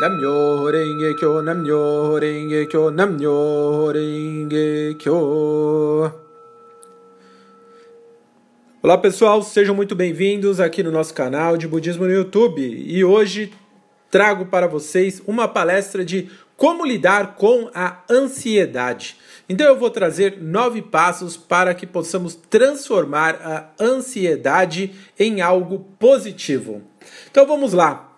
Namyo Renge Kyo, Namyo Renge Kyo, Namyo Renge Kyo. Olá pessoal, sejam muito bem-vindos aqui no nosso canal de Budismo no YouTube. E hoje trago para vocês uma palestra de como lidar com a ansiedade. Então eu vou trazer nove passos para que possamos transformar a ansiedade em algo positivo. Então vamos lá.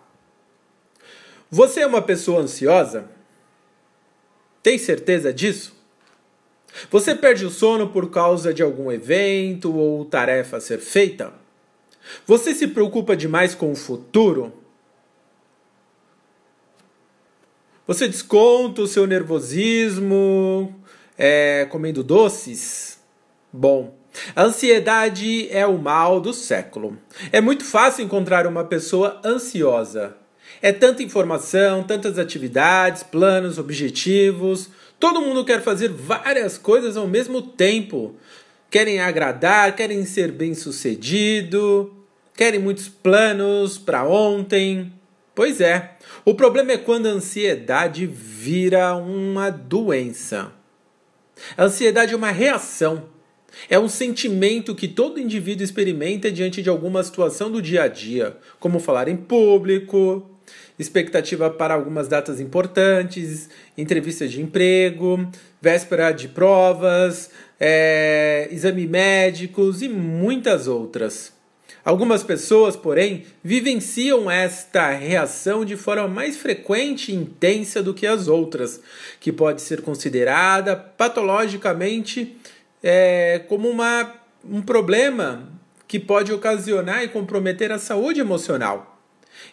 Você é uma pessoa ansiosa? Tem certeza disso? Você perde o sono por causa de algum evento ou tarefa a ser feita? Você se preocupa demais com o futuro? Você desconta o seu nervosismo é, comendo doces? Bom, a ansiedade é o mal do século. É muito fácil encontrar uma pessoa ansiosa. É tanta informação, tantas atividades, planos, objetivos. Todo mundo quer fazer várias coisas ao mesmo tempo. Querem agradar, querem ser bem-sucedido, querem muitos planos para ontem. Pois é, o problema é quando a ansiedade vira uma doença. A ansiedade é uma reação, é um sentimento que todo indivíduo experimenta diante de alguma situação do dia a dia, como falar em público, expectativa para algumas datas importantes, entrevistas de emprego, véspera de provas, é, exame médicos e muitas outras. Algumas pessoas, porém, vivenciam esta reação de forma mais frequente e intensa do que as outras, que pode ser considerada patologicamente é, como uma, um problema que pode ocasionar e comprometer a saúde emocional.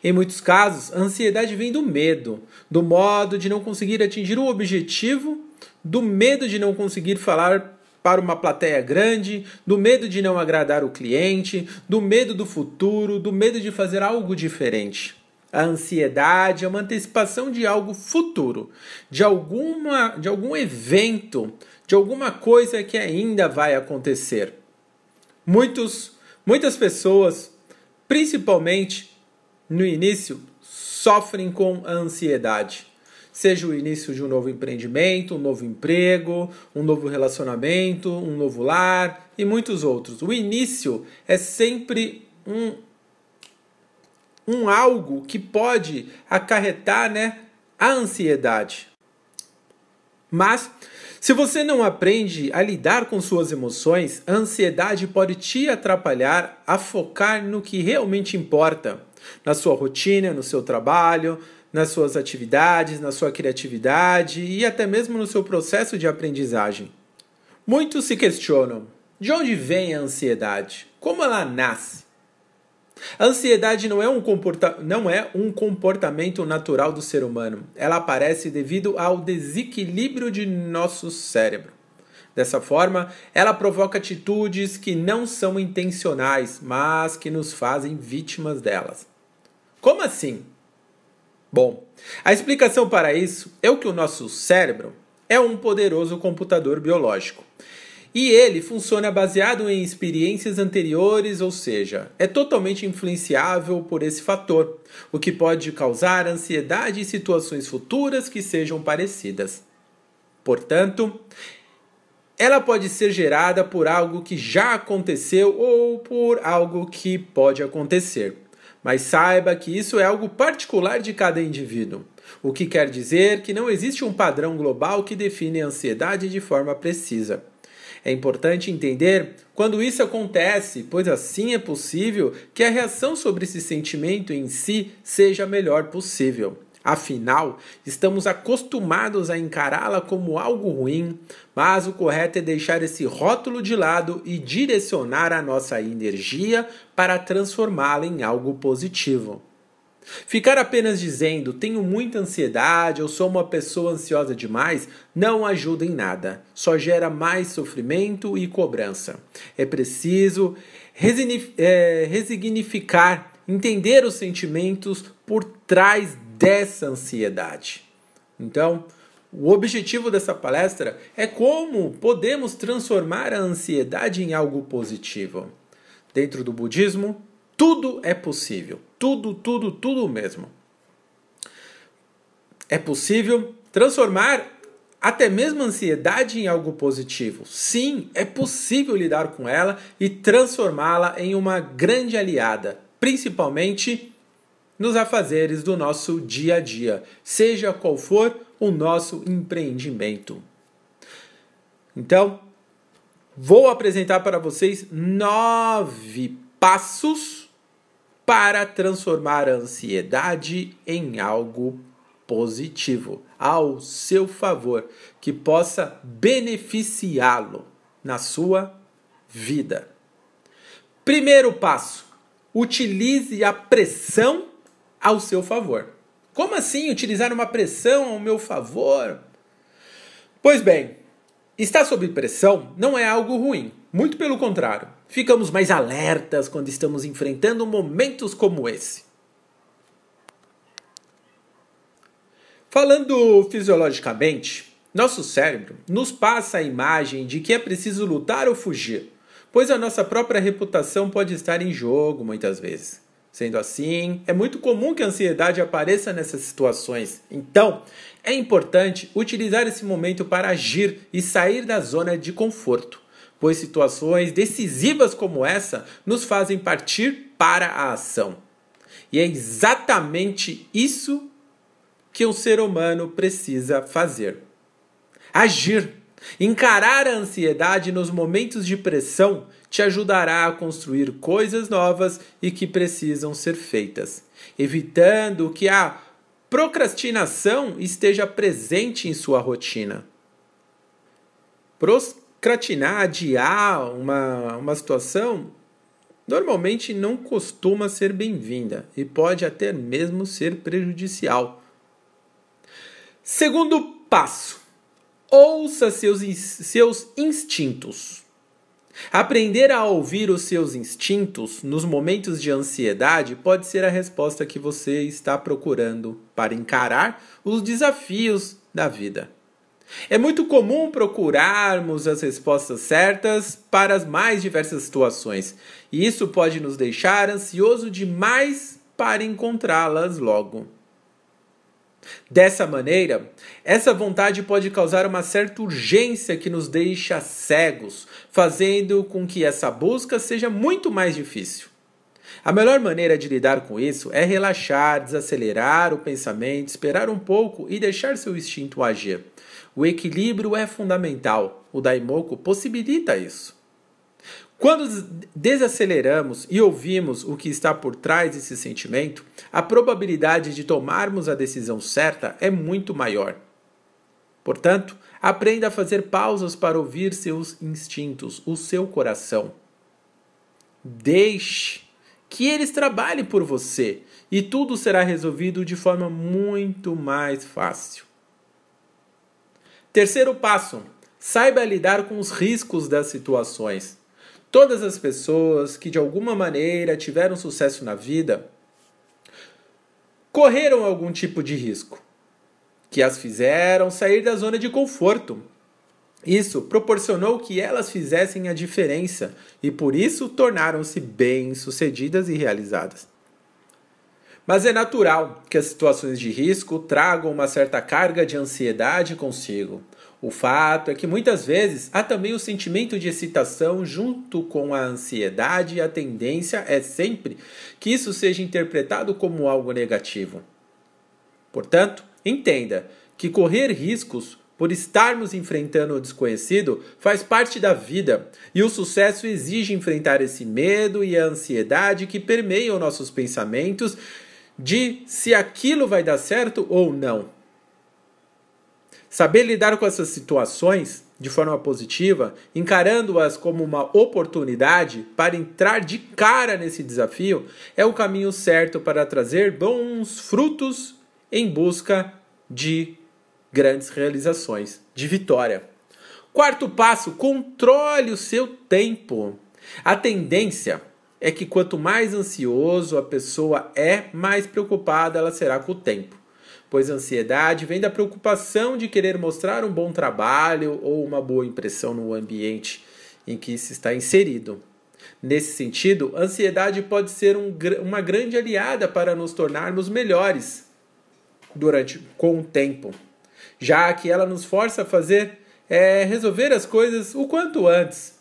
Em muitos casos, a ansiedade vem do medo, do modo de não conseguir atingir o objetivo, do medo de não conseguir falar para uma plateia grande, do medo de não agradar o cliente, do medo do futuro, do medo de fazer algo diferente. A ansiedade é uma antecipação de algo futuro, de alguma de algum evento, de alguma coisa que ainda vai acontecer. Muitos, muitas pessoas, principalmente no início, sofrem com a ansiedade. Seja o início de um novo empreendimento, um novo emprego, um novo relacionamento, um novo lar e muitos outros. O início é sempre um, um algo que pode acarretar né, a ansiedade. Mas se você não aprende a lidar com suas emoções, a ansiedade pode te atrapalhar a focar no que realmente importa na sua rotina, no seu trabalho, nas suas atividades, na sua criatividade e até mesmo no seu processo de aprendizagem. Muitos se questionam: de onde vem a ansiedade? Como ela nasce? A ansiedade não é, um comporta não é um comportamento natural do ser humano. Ela aparece devido ao desequilíbrio de nosso cérebro. Dessa forma, ela provoca atitudes que não são intencionais, mas que nos fazem vítimas delas. Como assim? Bom, a explicação para isso é o que o nosso cérebro é um poderoso computador biológico. E ele funciona baseado em experiências anteriores, ou seja, é totalmente influenciável por esse fator, o que pode causar ansiedade em situações futuras que sejam parecidas. Portanto, ela pode ser gerada por algo que já aconteceu ou por algo que pode acontecer. Mas saiba que isso é algo particular de cada indivíduo, o que quer dizer que não existe um padrão global que define a ansiedade de forma precisa. É importante entender quando isso acontece, pois assim é possível que a reação sobre esse sentimento em si seja a melhor possível. Afinal, estamos acostumados a encará-la como algo ruim, mas o correto é deixar esse rótulo de lado e direcionar a nossa energia para transformá-la em algo positivo. Ficar apenas dizendo tenho muita ansiedade ou sou uma pessoa ansiosa demais não ajuda em nada, só gera mais sofrimento e cobrança. É preciso é, resignificar, entender os sentimentos por trás dessa ansiedade. Então, o objetivo dessa palestra é como podemos transformar a ansiedade em algo positivo. Dentro do budismo, tudo é possível. Tudo, tudo, tudo mesmo. É possível transformar até mesmo a ansiedade em algo positivo. Sim, é possível lidar com ela e transformá-la em uma grande aliada, principalmente nos afazeres do nosso dia a dia, seja qual for o nosso empreendimento. Então, vou apresentar para vocês nove passos para transformar a ansiedade em algo positivo, ao seu favor, que possa beneficiá-lo na sua vida. Primeiro passo: utilize a pressão ao seu favor. Como assim utilizar uma pressão ao meu favor? Pois bem, estar sob pressão não é algo ruim, muito pelo contrário. Ficamos mais alertas quando estamos enfrentando momentos como esse. Falando fisiologicamente, nosso cérebro nos passa a imagem de que é preciso lutar ou fugir, pois a nossa própria reputação pode estar em jogo muitas vezes. Sendo assim, é muito comum que a ansiedade apareça nessas situações. Então, é importante utilizar esse momento para agir e sair da zona de conforto, pois situações decisivas como essa nos fazem partir para a ação. E é exatamente isso que o ser humano precisa fazer: agir. Encarar a ansiedade nos momentos de pressão te ajudará a construir coisas novas e que precisam ser feitas, evitando que a procrastinação esteja presente em sua rotina. Procrastinar, adiar uma, uma situação, normalmente não costuma ser bem-vinda e pode até mesmo ser prejudicial. Segundo passo: ouça seus, seus instintos. Aprender a ouvir os seus instintos nos momentos de ansiedade pode ser a resposta que você está procurando para encarar os desafios da vida. É muito comum procurarmos as respostas certas para as mais diversas situações, e isso pode nos deixar ansioso demais para encontrá-las logo. Dessa maneira, essa vontade pode causar uma certa urgência que nos deixa cegos, fazendo com que essa busca seja muito mais difícil. A melhor maneira de lidar com isso é relaxar, desacelerar o pensamento, esperar um pouco e deixar seu instinto agir. O equilíbrio é fundamental. O Daimoku possibilita isso. Quando desaceleramos e ouvimos o que está por trás desse sentimento, a probabilidade de tomarmos a decisão certa é muito maior. Portanto, aprenda a fazer pausas para ouvir seus instintos, o seu coração. Deixe que eles trabalhem por você e tudo será resolvido de forma muito mais fácil. Terceiro passo: saiba lidar com os riscos das situações. Todas as pessoas que de alguma maneira tiveram sucesso na vida correram algum tipo de risco que as fizeram sair da zona de conforto. Isso proporcionou que elas fizessem a diferença e por isso tornaram-se bem-sucedidas e realizadas. Mas é natural que as situações de risco tragam uma certa carga de ansiedade consigo. O fato é que muitas vezes há também o sentimento de excitação junto com a ansiedade, e a tendência é sempre que isso seja interpretado como algo negativo. Portanto, entenda que correr riscos por estarmos enfrentando o desconhecido faz parte da vida, e o sucesso exige enfrentar esse medo e a ansiedade que permeiam nossos pensamentos de se aquilo vai dar certo ou não. Saber lidar com essas situações de forma positiva, encarando-as como uma oportunidade para entrar de cara nesse desafio, é o caminho certo para trazer bons frutos em busca de grandes realizações, de vitória. Quarto passo: controle o seu tempo. A tendência é que quanto mais ansioso a pessoa é, mais preocupada ela será com o tempo pois a ansiedade vem da preocupação de querer mostrar um bom trabalho ou uma boa impressão no ambiente em que se está inserido. Nesse sentido, a ansiedade pode ser um, uma grande aliada para nos tornarmos melhores. durante com o tempo, já que ela nos força a fazer é, resolver as coisas o quanto antes.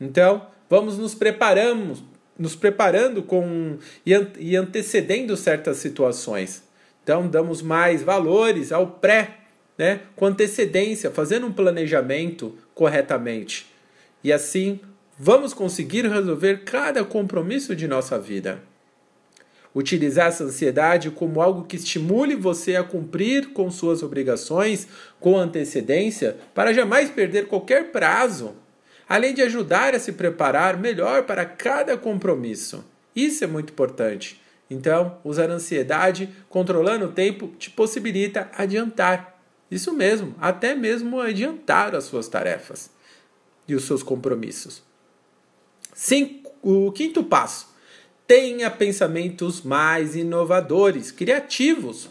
Então, vamos nos preparamos, nos preparando com e antecedendo certas situações. Então, damos mais valores ao pré, né, com antecedência, fazendo um planejamento corretamente. E assim, vamos conseguir resolver cada compromisso de nossa vida. Utilizar essa ansiedade como algo que estimule você a cumprir com suas obrigações com antecedência para jamais perder qualquer prazo, além de ajudar a se preparar melhor para cada compromisso. Isso é muito importante. Então, usar ansiedade controlando o tempo te possibilita adiantar. Isso mesmo, até mesmo adiantar as suas tarefas e os seus compromissos. Cinco, o quinto passo tenha pensamentos mais inovadores, criativos.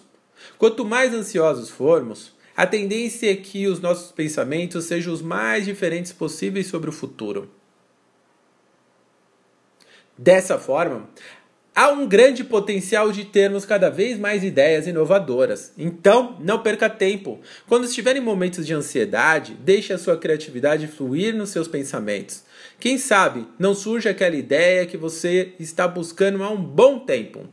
Quanto mais ansiosos formos, a tendência é que os nossos pensamentos sejam os mais diferentes possíveis sobre o futuro. Dessa forma, há um grande potencial de termos cada vez mais ideias inovadoras. Então, não perca tempo. Quando estiver em momentos de ansiedade, deixe a sua criatividade fluir nos seus pensamentos. Quem sabe não surge aquela ideia que você está buscando há um bom tempo.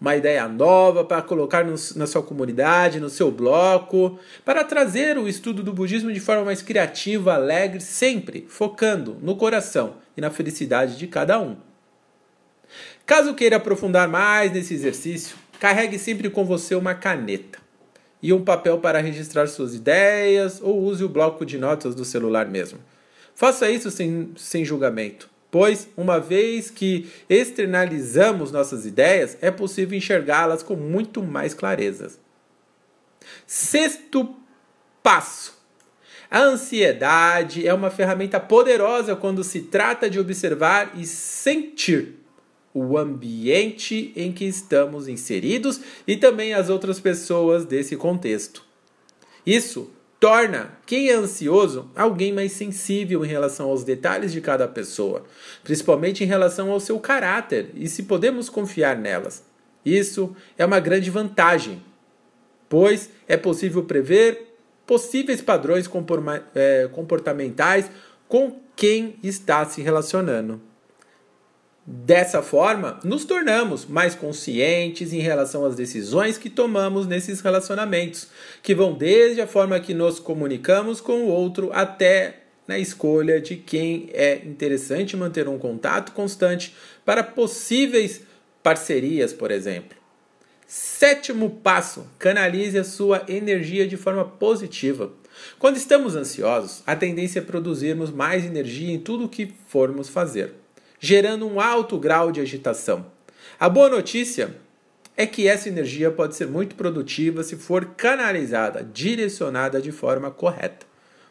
Uma ideia nova para colocar no, na sua comunidade, no seu bloco, para trazer o estudo do budismo de forma mais criativa, alegre, sempre focando no coração e na felicidade de cada um. Caso queira aprofundar mais nesse exercício, carregue sempre com você uma caneta e um papel para registrar suas ideias ou use o bloco de notas do celular mesmo. Faça isso sem, sem julgamento, pois, uma vez que externalizamos nossas ideias, é possível enxergá-las com muito mais clareza. Sexto passo. A ansiedade é uma ferramenta poderosa quando se trata de observar e sentir o ambiente em que estamos inseridos e também as outras pessoas desse contexto. Isso torna quem é ansioso alguém mais sensível em relação aos detalhes de cada pessoa, principalmente em relação ao seu caráter e se podemos confiar nelas. Isso é uma grande vantagem, pois é possível prever possíveis padrões é, comportamentais com quem está se relacionando. Dessa forma, nos tornamos mais conscientes em relação às decisões que tomamos nesses relacionamentos, que vão desde a forma que nos comunicamos com o outro até na escolha de quem é interessante manter um contato constante para possíveis parcerias, por exemplo. Sétimo passo: canalize a sua energia de forma positiva. Quando estamos ansiosos, a tendência é produzirmos mais energia em tudo o que formos fazer gerando um alto grau de agitação. A boa notícia é que essa energia pode ser muito produtiva se for canalizada, direcionada de forma correta.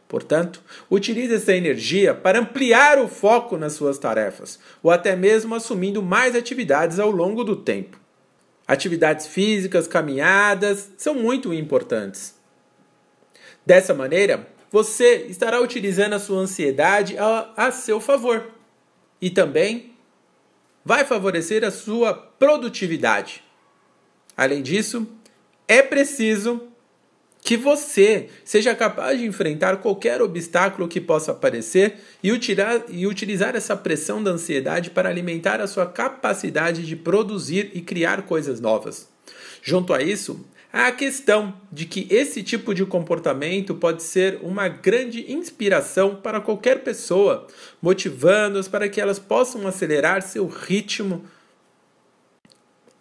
Portanto, utilize essa energia para ampliar o foco nas suas tarefas, ou até mesmo assumindo mais atividades ao longo do tempo. Atividades físicas, caminhadas são muito importantes. Dessa maneira, você estará utilizando a sua ansiedade a, a seu favor e também vai favorecer a sua produtividade. Além disso, é preciso que você seja capaz de enfrentar qualquer obstáculo que possa aparecer e utilizar, e utilizar essa pressão da ansiedade para alimentar a sua capacidade de produzir e criar coisas novas. Junto a isso, a questão de que esse tipo de comportamento pode ser uma grande inspiração para qualquer pessoa, motivando-as para que elas possam acelerar seu ritmo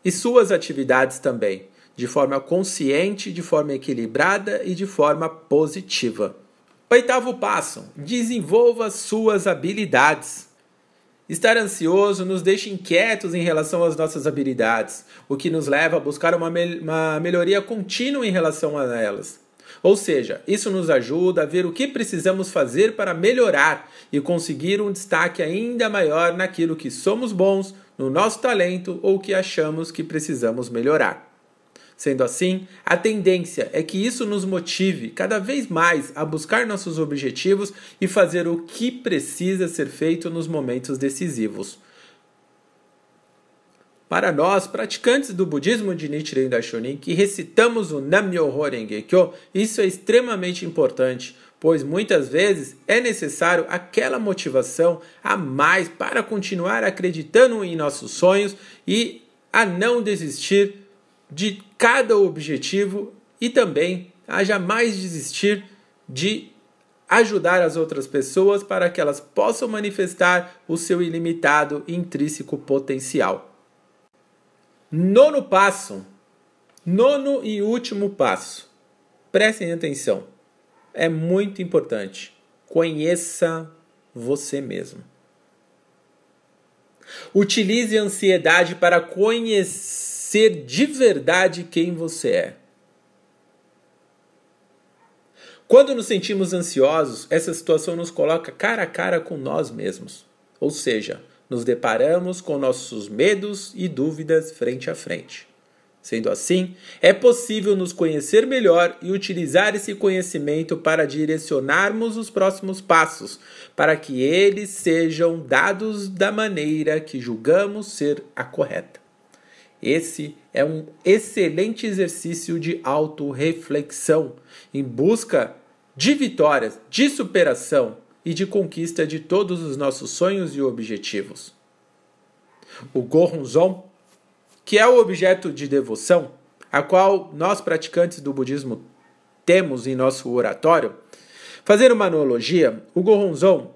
e suas atividades também, de forma consciente, de forma equilibrada e de forma positiva. Oitavo passo: desenvolva suas habilidades. Estar ansioso nos deixa inquietos em relação às nossas habilidades, o que nos leva a buscar uma, me uma melhoria contínua em relação a elas. Ou seja, isso nos ajuda a ver o que precisamos fazer para melhorar e conseguir um destaque ainda maior naquilo que somos bons, no nosso talento ou que achamos que precisamos melhorar. Sendo assim, a tendência é que isso nos motive cada vez mais a buscar nossos objetivos e fazer o que precisa ser feito nos momentos decisivos. para nós, praticantes do budismo de Nichiren Daishonin, que recitamos o Nam-myoho Renge-kyo, isso é extremamente importante, pois muitas vezes é necessário aquela motivação a mais para continuar acreditando em nossos sonhos e a não desistir de cada objetivo e também a jamais desistir de ajudar as outras pessoas para que elas possam manifestar o seu ilimitado intrínseco potencial. Nono passo. Nono e último passo. Prestem atenção. É muito importante. Conheça você mesmo. Utilize a ansiedade para conhecer de verdade quem você é. Quando nos sentimos ansiosos, essa situação nos coloca cara a cara com nós mesmos. Ou seja, nos deparamos com nossos medos e dúvidas frente a frente. Sendo assim, é possível nos conhecer melhor e utilizar esse conhecimento para direcionarmos os próximos passos, para que eles sejam dados da maneira que julgamos ser a correta. Esse é um excelente exercício de autorreflexão em busca de vitórias, de superação e de conquista de todos os nossos sonhos e objetivos. O Gohonzon, que é o objeto de devoção, a qual nós praticantes do budismo temos em nosso oratório, fazer uma analogia, o Gohonzon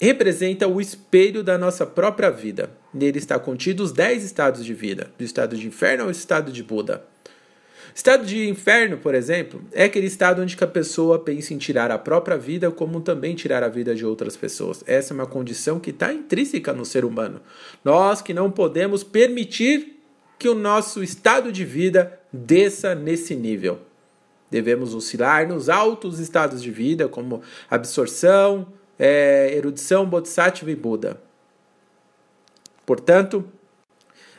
representa o espelho da nossa própria vida. Nele está contido os dez estados de vida, do estado de inferno ao estado de Buda. Estado de inferno, por exemplo, é aquele estado onde a pessoa pensa em tirar a própria vida, como também tirar a vida de outras pessoas. Essa é uma condição que está intrínseca no ser humano. Nós que não podemos permitir que o nosso estado de vida desça nesse nível. Devemos oscilar nos altos estados de vida, como absorção, é, erudição, bodhisattva e Buda. Portanto,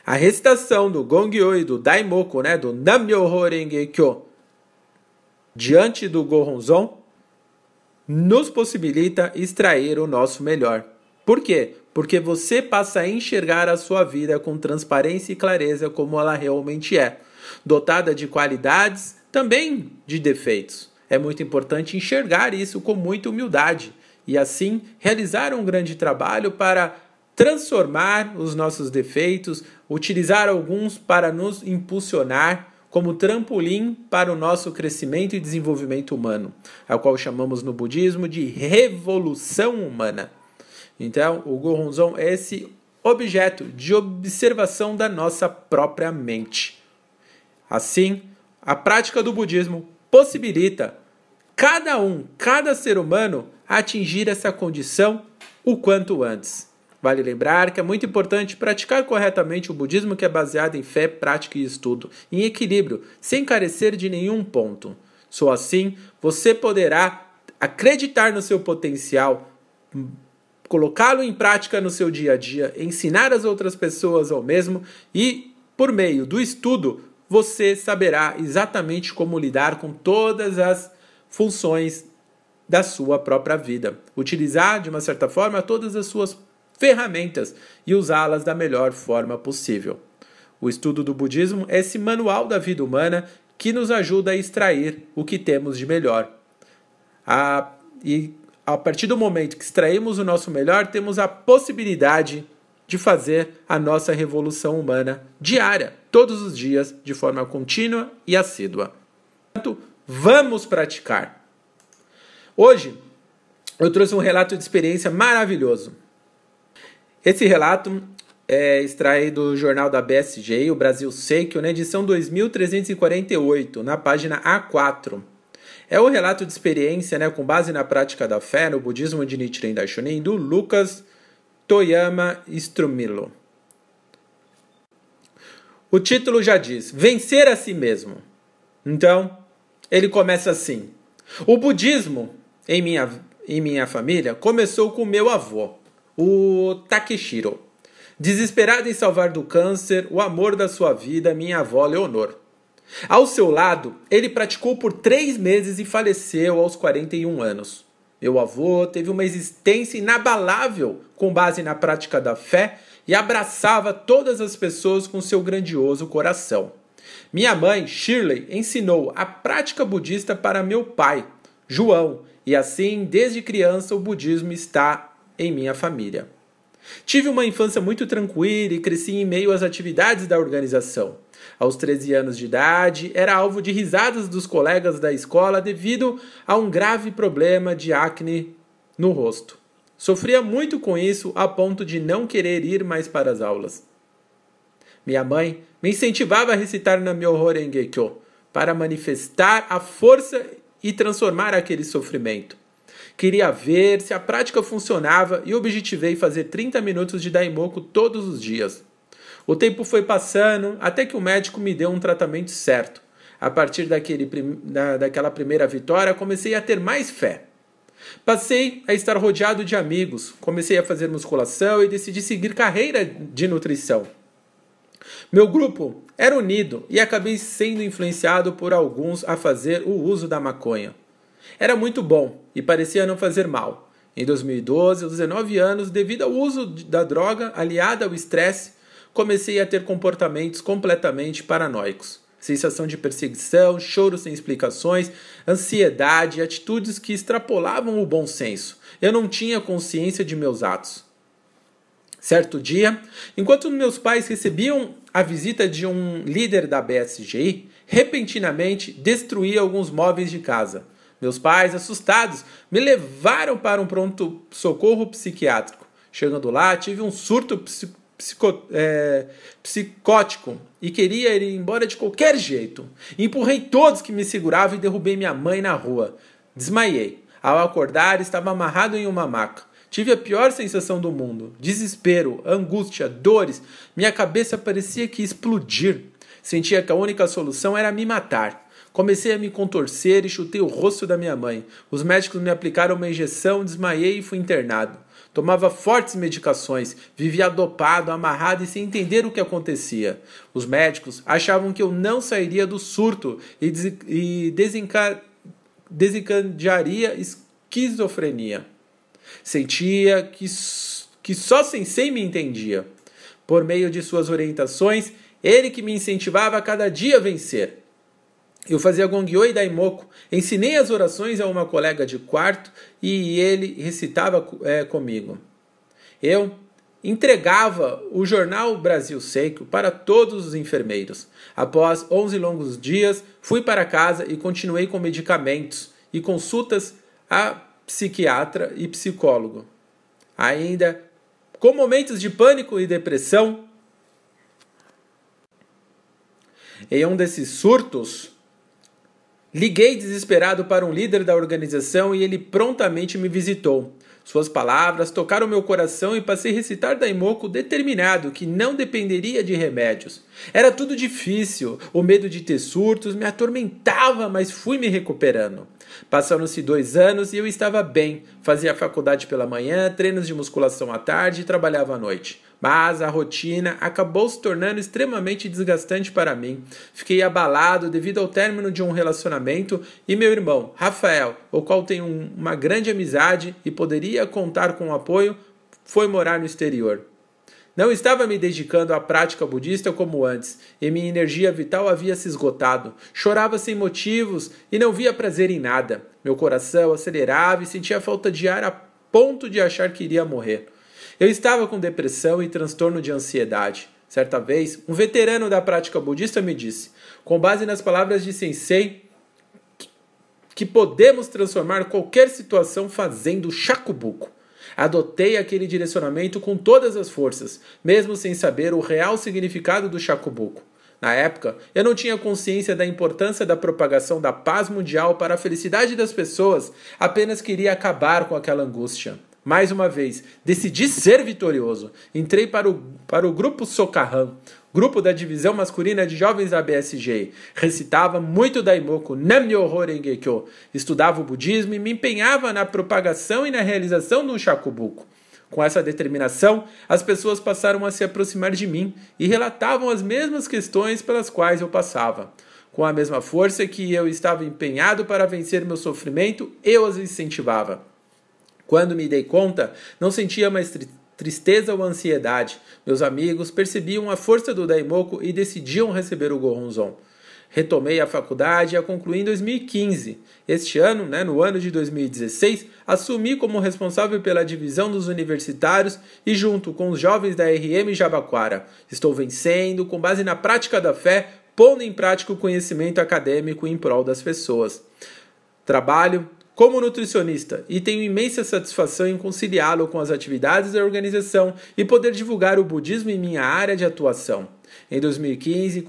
a recitação do Gongyo e do Daimoku, né, do Nam-myoho Renge Kyo, diante do Gohonzon, nos possibilita extrair o nosso melhor. Por quê? Porque você passa a enxergar a sua vida com transparência e clareza como ela realmente é, dotada de qualidades, também de defeitos. É muito importante enxergar isso com muita humildade e assim realizar um grande trabalho para transformar os nossos defeitos, utilizar alguns para nos impulsionar como trampolim para o nosso crescimento e desenvolvimento humano, a qual chamamos no budismo de revolução humana. Então, o Gohonzon é esse objeto de observação da nossa própria mente. Assim, a prática do budismo possibilita cada um, cada ser humano atingir essa condição o quanto antes. Vale lembrar que é muito importante praticar corretamente o budismo que é baseado em fé, prática e estudo, em equilíbrio, sem carecer de nenhum ponto. Só assim você poderá acreditar no seu potencial, colocá-lo em prática no seu dia a dia, ensinar as outras pessoas ao mesmo e, por meio do estudo, você saberá exatamente como lidar com todas as funções da sua própria vida. Utilizar, de uma certa forma, todas as suas ferramentas e usá-las da melhor forma possível. O estudo do budismo é esse manual da vida humana que nos ajuda a extrair o que temos de melhor. A, e a partir do momento que extraímos o nosso melhor, temos a possibilidade de fazer a nossa revolução humana diária, todos os dias, de forma contínua e assídua. Portanto, vamos praticar. Hoje, eu trouxe um relato de experiência maravilhoso. Esse relato é extraído do jornal da BSG, o Brasil Seikyo, na edição 2348, na página A4. É o relato de experiência né, com base na prática da fé no budismo de Nichiren Daishonin, do Lucas Toyama Strumilo. O título já diz: Vencer a si mesmo. Então, ele começa assim: O budismo, em minha, em minha família, começou com meu avô o Takeshiro. Desesperado em salvar do câncer o amor da sua vida, minha avó Leonor. Ao seu lado, ele praticou por três meses e faleceu aos 41 anos. Meu avô teve uma existência inabalável com base na prática da fé e abraçava todas as pessoas com seu grandioso coração. Minha mãe, Shirley, ensinou a prática budista para meu pai, João, e assim, desde criança, o budismo está em minha família. Tive uma infância muito tranquila e cresci em meio às atividades da organização. Aos 13 anos de idade, era alvo de risadas dos colegas da escola devido a um grave problema de acne no rosto. Sofria muito com isso a ponto de não querer ir mais para as aulas. Minha mãe me incentivava a recitar na Myoho Renge-kyo para manifestar a força e transformar aquele sofrimento. Queria ver se a prática funcionava e objetivei fazer 30 minutos de Daimoku todos os dias. O tempo foi passando até que o médico me deu um tratamento certo. A partir daquele, da, daquela primeira vitória, comecei a ter mais fé. Passei a estar rodeado de amigos, comecei a fazer musculação e decidi seguir carreira de nutrição. Meu grupo era unido e acabei sendo influenciado por alguns a fazer o uso da maconha. Era muito bom e parecia não fazer mal. Em 2012, aos 19 anos, devido ao uso da droga aliada ao estresse, comecei a ter comportamentos completamente paranoicos. Sensação de perseguição, choro sem explicações, ansiedade, atitudes que extrapolavam o bom senso. Eu não tinha consciência de meus atos. Certo dia, enquanto meus pais recebiam a visita de um líder da BSGI, repentinamente destruí alguns móveis de casa. Meus pais, assustados, me levaram para um pronto-socorro psiquiátrico. Chegando lá, tive um surto psico, é, psicótico e queria ir embora de qualquer jeito. Empurrei todos que me seguravam e derrubei minha mãe na rua. Desmaiei. Ao acordar, estava amarrado em uma maca. Tive a pior sensação do mundo: desespero, angústia, dores. Minha cabeça parecia que explodir. Sentia que a única solução era me matar. Comecei a me contorcer e chutei o rosto da minha mãe. Os médicos me aplicaram uma injeção, desmaiei e fui internado. Tomava fortes medicações, vivia dopado, amarrado e sem entender o que acontecia. Os médicos achavam que eu não sairia do surto e, des desenca desencadearia esquizofrenia. Sentia que, que só Sensei me entendia. Por meio de suas orientações, ele que me incentivava a cada dia a vencer. Eu fazia Gongyo e Daimoku, ensinei as orações a uma colega de quarto e ele recitava é, comigo. Eu entregava o jornal Brasil Seco para todos os enfermeiros. Após 11 longos dias, fui para casa e continuei com medicamentos e consultas a psiquiatra e psicólogo. Ainda com momentos de pânico e depressão, em um desses surtos, liguei desesperado para um líder da organização e ele prontamente me visitou. Suas palavras tocaram meu coração e passei a recitar Daimoku determinado que não dependeria de remédios. Era tudo difícil, o medo de ter surtos me atormentava, mas fui me recuperando. Passaram-se dois anos e eu estava bem. Fazia faculdade pela manhã, treinos de musculação à tarde e trabalhava à noite. Mas a rotina acabou se tornando extremamente desgastante para mim. Fiquei abalado devido ao término de um relacionamento e meu irmão, Rafael, o qual tenho uma grande amizade e poderia contar com o apoio, foi morar no exterior. Não estava me dedicando à prática budista como antes, e minha energia vital havia se esgotado. Chorava sem motivos e não via prazer em nada. Meu coração acelerava e sentia falta de ar a ponto de achar que iria morrer. Eu estava com depressão e transtorno de ansiedade. Certa vez, um veterano da prática budista me disse, com base nas palavras de Sensei, que podemos transformar qualquer situação fazendo shakubuku. Adotei aquele direcionamento com todas as forças, mesmo sem saber o real significado do Chacubuco. Na época, eu não tinha consciência da importância da propagação da paz mundial para a felicidade das pessoas, apenas queria acabar com aquela angústia. Mais uma vez, decidi ser vitorioso. Entrei para o, para o grupo Socarrão, grupo da divisão masculina de jovens da BSG. Recitava muito Daimoku, Nam-myoho Renge-kyo. Estudava o budismo e me empenhava na propagação e na realização do Shakubuku. Com essa determinação, as pessoas passaram a se aproximar de mim e relatavam as mesmas questões pelas quais eu passava. Com a mesma força que eu estava empenhado para vencer meu sofrimento, eu as incentivava. Quando me dei conta, não sentia mais tristeza ou ansiedade. Meus amigos percebiam a força do Daimoku e decidiam receber o Gohonzon. Retomei a faculdade e a concluí em 2015. Este ano, né, no ano de 2016, assumi como responsável pela divisão dos universitários e junto com os jovens da RM Jabaquara. Estou vencendo com base na prática da fé, pondo em prática o conhecimento acadêmico em prol das pessoas. Trabalho como nutricionista e tenho imensa satisfação em conciliá-lo com as atividades da organização e poder divulgar o budismo em minha área de atuação. Em 2015,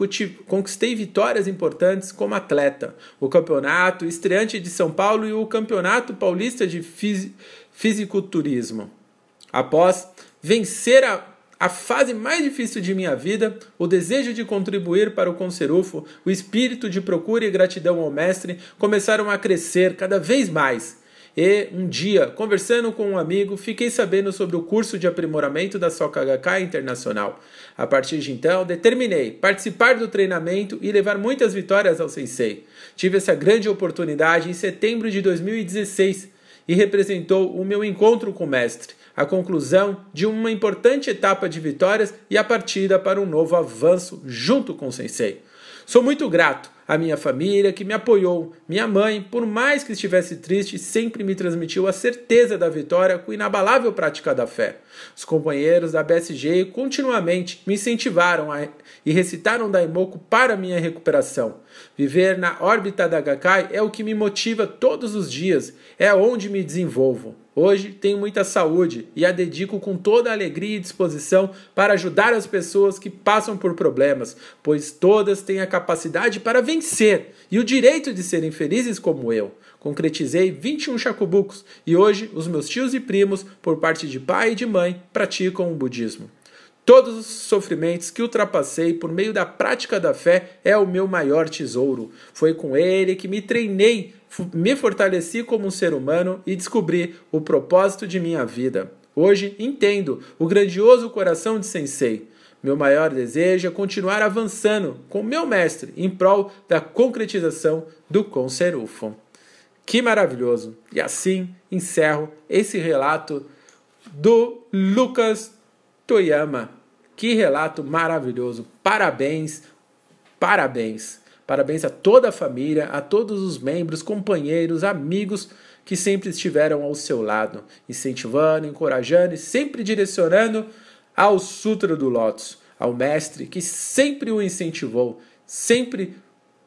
conquistei vitórias importantes como atleta, o Campeonato Estreante de São Paulo e o Campeonato Paulista de Fisiculturismo. Após vencer a a fase mais difícil de minha vida, o desejo de contribuir para o Conserufo, o espírito de procura e gratidão ao mestre começaram a crescer cada vez mais. E um dia, conversando com um amigo, fiquei sabendo sobre o curso de aprimoramento da Gakkai Internacional. A partir de então, determinei participar do treinamento e levar muitas vitórias ao Sensei. Tive essa grande oportunidade em setembro de 2016 e representou o meu encontro com o mestre a conclusão de uma importante etapa de vitórias e a partida para um novo avanço junto com o Sensei. Sou muito grato à minha família que me apoiou. Minha mãe, por mais que estivesse triste, sempre me transmitiu a certeza da vitória com inabalável prática da fé. Os companheiros da BSG continuamente me incentivaram a, e recitaram Daimoku para minha recuperação. Viver na órbita da Gakkai é o que me motiva todos os dias, é onde me desenvolvo. Hoje tenho muita saúde e a dedico com toda a alegria e disposição para ajudar as pessoas que passam por problemas, pois todas têm a capacidade para vencer e o direito de serem felizes como eu. Concretizei 21 chacubucos e hoje os meus tios e primos, por parte de pai e de mãe, praticam o budismo. Todos os sofrimentos que ultrapassei por meio da prática da fé é o meu maior tesouro. Foi com ele que me treinei me fortaleci como um ser humano e descobri o propósito de minha vida. Hoje entendo o grandioso coração de Sensei. Meu maior desejo é continuar avançando com meu mestre em prol da concretização do Conserufo. Que maravilhoso! E assim encerro esse relato do Lucas Toyama. Que relato maravilhoso! Parabéns, parabéns! Parabéns a toda a família, a todos os membros, companheiros, amigos que sempre estiveram ao seu lado, incentivando, encorajando e sempre direcionando ao Sutra do Lótus, ao mestre que sempre o incentivou, sempre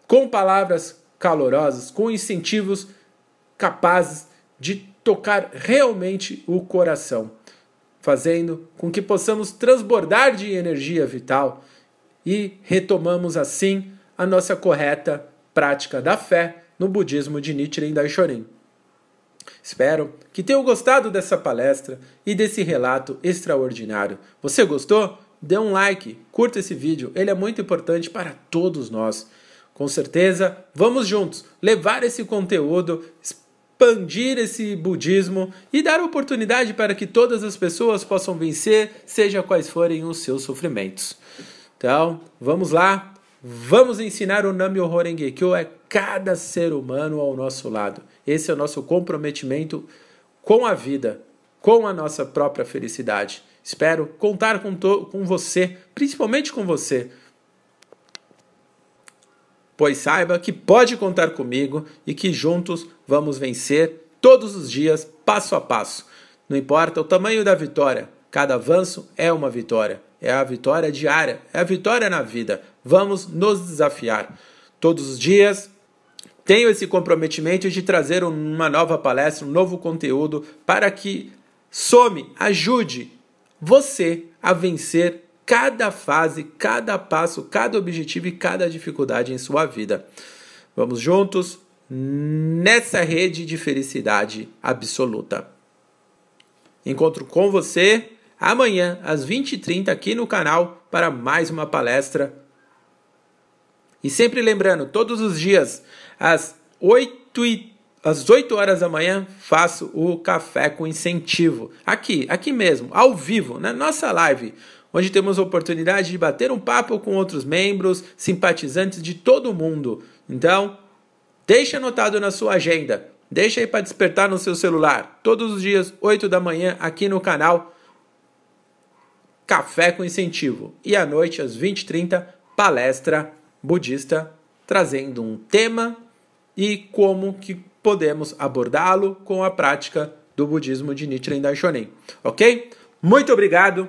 com palavras calorosas, com incentivos capazes de tocar realmente o coração, fazendo com que possamos transbordar de energia vital e retomamos assim a nossa correta prática da fé no budismo de Nichiren Daishonin. Espero que tenham gostado dessa palestra e desse relato extraordinário. Você gostou? Dê um like, curta esse vídeo, ele é muito importante para todos nós. Com certeza, vamos juntos levar esse conteúdo, expandir esse budismo e dar oportunidade para que todas as pessoas possam vencer, seja quais forem os seus sofrimentos. Então, vamos lá, Vamos ensinar o Nam-myoho Renge-kyo é cada ser humano ao nosso lado. Esse é o nosso comprometimento com a vida, com a nossa própria felicidade. Espero contar com, com você, principalmente com você, pois saiba que pode contar comigo e que juntos vamos vencer todos os dias, passo a passo. Não importa o tamanho da vitória, cada avanço é uma vitória. É a vitória diária, é a vitória na vida. Vamos nos desafiar. Todos os dias tenho esse comprometimento de trazer uma nova palestra, um novo conteúdo para que some, ajude você a vencer cada fase, cada passo, cada objetivo e cada dificuldade em sua vida. Vamos juntos nessa rede de felicidade absoluta. Encontro com você amanhã às 20h30 aqui no canal para mais uma palestra e sempre lembrando, todos os dias, às 8, e, às 8 horas da manhã, faço o café com incentivo. Aqui, aqui mesmo, ao vivo, na nossa live, onde temos a oportunidade de bater um papo com outros membros, simpatizantes de todo mundo. Então, deixe anotado na sua agenda. Deixa aí para despertar no seu celular. Todos os dias, 8 da manhã, aqui no canal. Café com Incentivo. E à noite, às 20h30, palestra budista trazendo um tema e como que podemos abordá-lo com a prática do budismo de Nichiren Daishonin. Ok? Muito obrigado